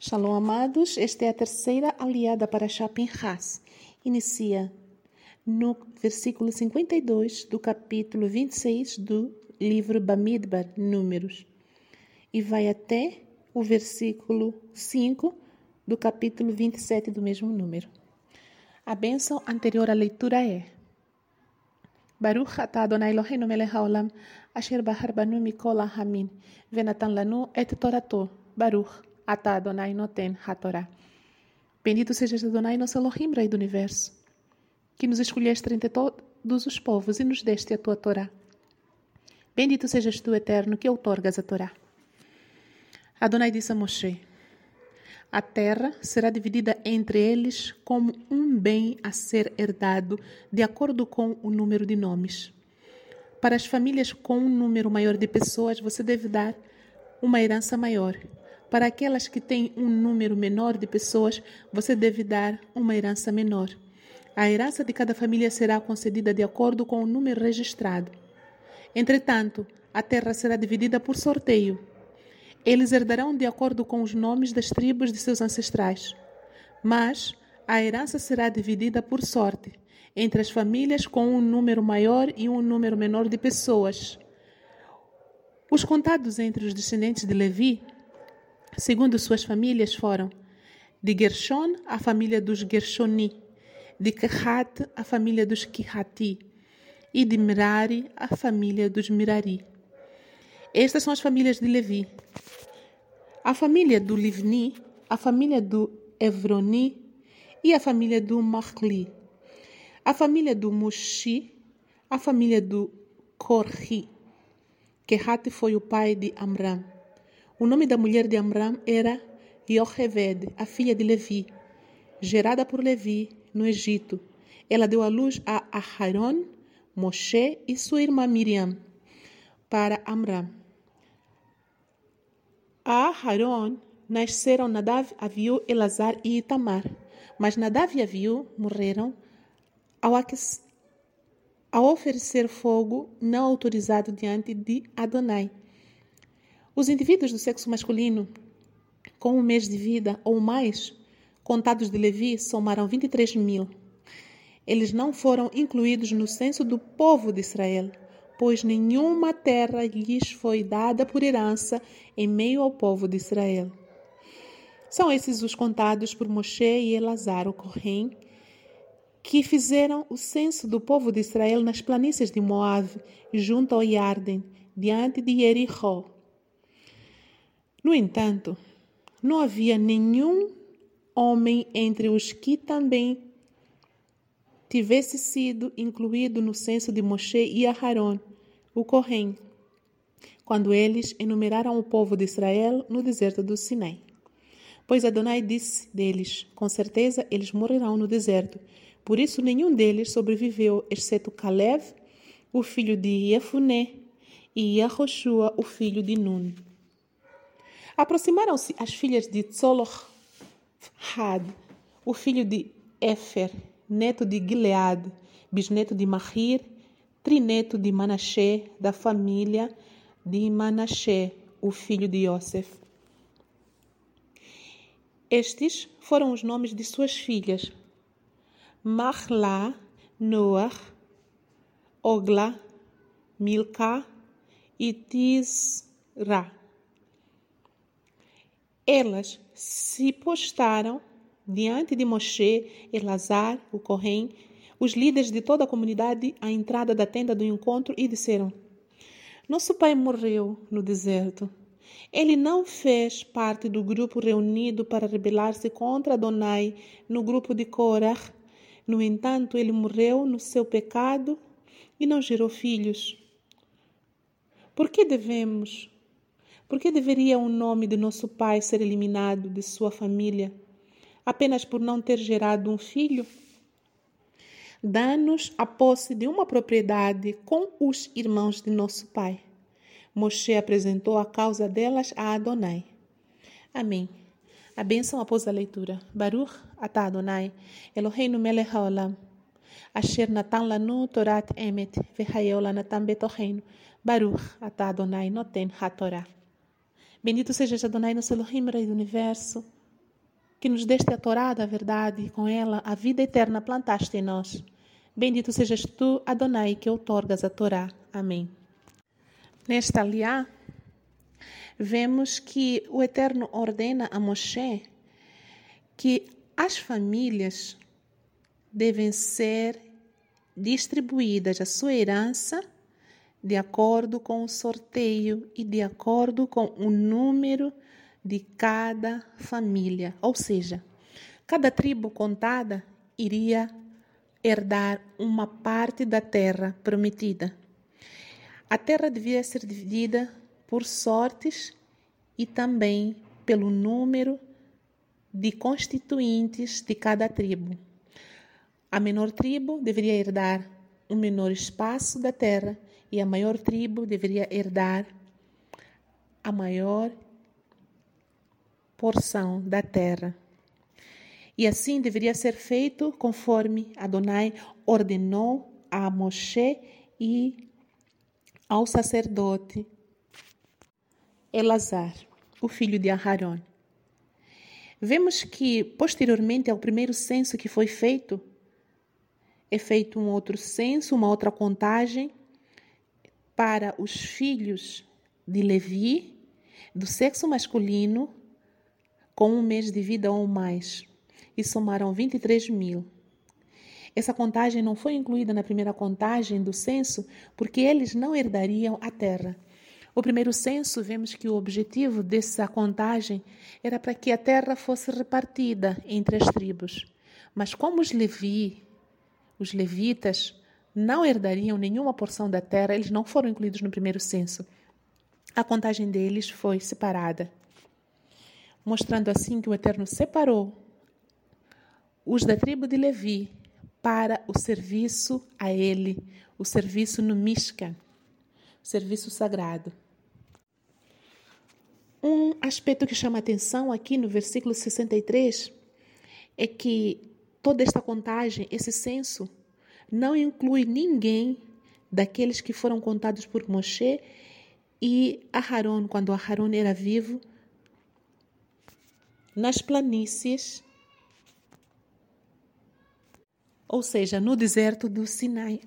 Shalom, amados. Esta é a terceira aliada para Shapin Haas. Inicia no versículo 52 do capítulo 26 do livro Bamidbar, Números, e vai até o versículo 5 do capítulo 27 do mesmo número. A bênção anterior à leitura é Baruch atah Adonai Eloheinu melech haolam asher bahar banu mikol hamin venatan lanu et torato Baruch Atá Adonai Noten HaTorá. Bendito sejas Adonai, nosso Elohim, Rei do Universo, que nos escolheste entre todos os povos e nos deste a tua Torá. Bendito sejas tu, Eterno, que outorgas a Torá. Adonai disse a Moshe, a terra será dividida entre eles como um bem a ser herdado, de acordo com o número de nomes. Para as famílias com um número maior de pessoas, você deve dar uma herança maior. Para aquelas que têm um número menor de pessoas, você deve dar uma herança menor. A herança de cada família será concedida de acordo com o número registrado. Entretanto, a terra será dividida por sorteio. Eles herdarão de acordo com os nomes das tribos de seus ancestrais. Mas a herança será dividida por sorte entre as famílias com um número maior e um número menor de pessoas. Os contados entre os descendentes de Levi Segundo suas famílias foram de Gershon, a família dos Gershoni, de Kehat, a família dos Kihati, e de Merari, a família dos Mirari. Estas são as famílias de Levi. A família do Livni, a família do Evroni e a família do Mahli. A família do Mushi, a família do Korhi. Kehat foi o pai de Amram. O nome da mulher de Amram era Yocheved, a filha de Levi, gerada por Levi no Egito. Ela deu à luz a Aharon, Moshe e sua irmã Miriam para Amram. A Aharon nasceram Nadav, Aviu, Elazar e Itamar, mas Nadav e Aviu morreram ao, ao oferecer fogo não autorizado diante de Adonai. Os indivíduos do sexo masculino com um mês de vida ou mais, contados de Levi, somaram 23 mil. Eles não foram incluídos no censo do povo de Israel, pois nenhuma terra lhes foi dada por herança em meio ao povo de Israel. São esses os contados por Moshe e Elazar, o Corém, que fizeram o censo do povo de Israel nas planícies de Moab, junto ao Yarden, diante de Jericó. No entanto, não havia nenhum homem entre os que também tivesse sido incluído no censo de Moshe e Aharon, o Corém, quando eles enumeraram o povo de Israel no deserto do Sinai. Pois Adonai disse deles: Com certeza eles morrerão no deserto. Por isso nenhum deles sobreviveu, exceto Caleb, o filho de Jefuné, e Yahoshua, o filho de Nun. Aproximaram-se as filhas de Tzolochad, o filho de Éfer, neto de Gilead, bisneto de Mahir, trineto de Manassé, da família de Manassé, o filho de Yosef. Estes foram os nomes de suas filhas: Mahla, Noah, Ogla, Milca e Tisra. Elas se postaram diante de Moshe, Elazar, o Corém, os líderes de toda a comunidade à entrada da tenda do encontro e disseram: Nosso pai morreu no deserto. Ele não fez parte do grupo reunido para rebelar-se contra Adonai no grupo de Korah. No entanto, ele morreu no seu pecado e não gerou filhos. Por que devemos por que deveria o nome de nosso pai ser eliminado de sua família apenas por não ter gerado um filho? Dá-nos a posse de uma propriedade com os irmãos de nosso pai. Moshe apresentou a causa delas a Adonai. Amém. A bênção após a leitura. Baruch atah Adonai, Eloheinu melech haolam. Asher natan lanu torat emet, v'hayeu lanatan betoheinu. Baruch atah Adonai noten hatorah. Bendito seja Adonai, nosso Elohim, Rei do Universo, que nos deste a Torá da verdade e com ela a vida eterna plantaste em nós. Bendito sejas tu, Adonai, que outorgas a Torá. Amém. Nesta aliá, vemos que o Eterno ordena a Moshe que as famílias devem ser distribuídas a sua herança de acordo com o sorteio e de acordo com o número de cada família. Ou seja, cada tribo contada iria herdar uma parte da terra prometida. A terra devia ser dividida por sortes e também pelo número de constituintes de cada tribo. A menor tribo deveria herdar um menor espaço da terra e a maior tribo deveria herdar a maior porção da terra. E assim deveria ser feito conforme Adonai ordenou a Moshe e ao sacerdote Elazar, o filho de Aharon. Vemos que, posteriormente ao primeiro censo que foi feito, é feito um outro censo, uma outra contagem para os filhos de Levi, do sexo masculino, com um mês de vida ou mais, e somaram 23 mil. Essa contagem não foi incluída na primeira contagem do censo porque eles não herdariam a terra. O primeiro censo, vemos que o objetivo dessa contagem era para que a terra fosse repartida entre as tribos. Mas como os Levi, os levitas, não herdariam nenhuma porção da terra, eles não foram incluídos no primeiro censo. A contagem deles foi separada, mostrando assim que o Eterno separou os da tribo de Levi para o serviço a ele, o serviço no serviço sagrado. Um aspecto que chama atenção aqui no versículo 63 é que toda esta contagem, esse censo, não inclui ninguém daqueles que foram contados por Moshe e Aharon, quando Aharon era vivo, nas planícies, ou seja, no deserto do Sinai.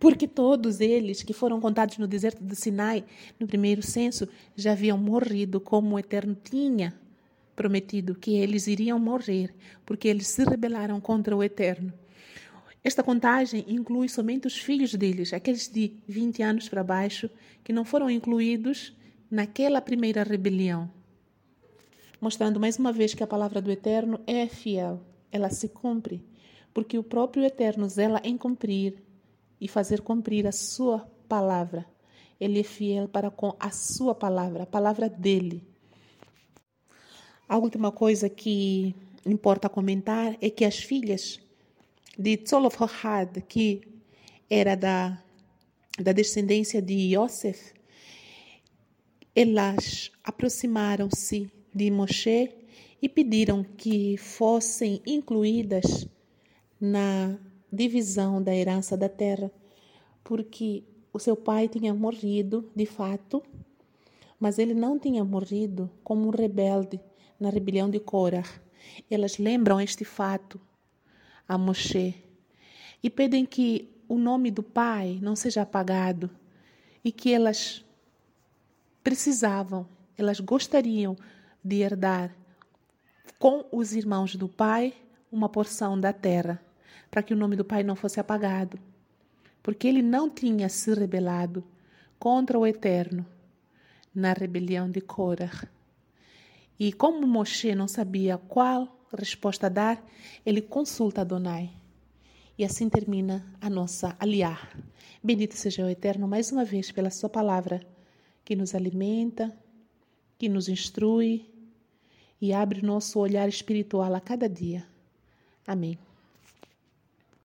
Porque todos eles que foram contados no deserto do Sinai, no primeiro censo, já haviam morrido, como o Eterno tinha prometido que eles iriam morrer, porque eles se rebelaram contra o Eterno. Esta contagem inclui somente os filhos deles, aqueles de 20 anos para baixo, que não foram incluídos naquela primeira rebelião. Mostrando mais uma vez que a palavra do Eterno é fiel, ela se cumpre, porque o próprio Eterno zela em cumprir e fazer cumprir a sua palavra. Ele é fiel para com a sua palavra, a palavra dele. A última coisa que importa comentar é que as filhas de Tzolofhad, que era da, da descendência de Yosef, elas aproximaram-se de Moshe e pediram que fossem incluídas na divisão da herança da terra, porque o seu pai tinha morrido, de fato, mas ele não tinha morrido como um rebelde na rebelião de Korah. Elas lembram este fato a Moshe e pedem que o nome do pai não seja apagado e que elas precisavam, elas gostariam de herdar com os irmãos do pai uma porção da terra para que o nome do pai não fosse apagado, porque ele não tinha se rebelado contra o Eterno na rebelião de Korah. E como Moshe não sabia qual resposta dar, ele consulta Adonai. E assim termina a nossa aliar. Bendito seja o Eterno mais uma vez pela sua palavra, que nos alimenta, que nos instrui e abre nosso olhar espiritual a cada dia. Amém.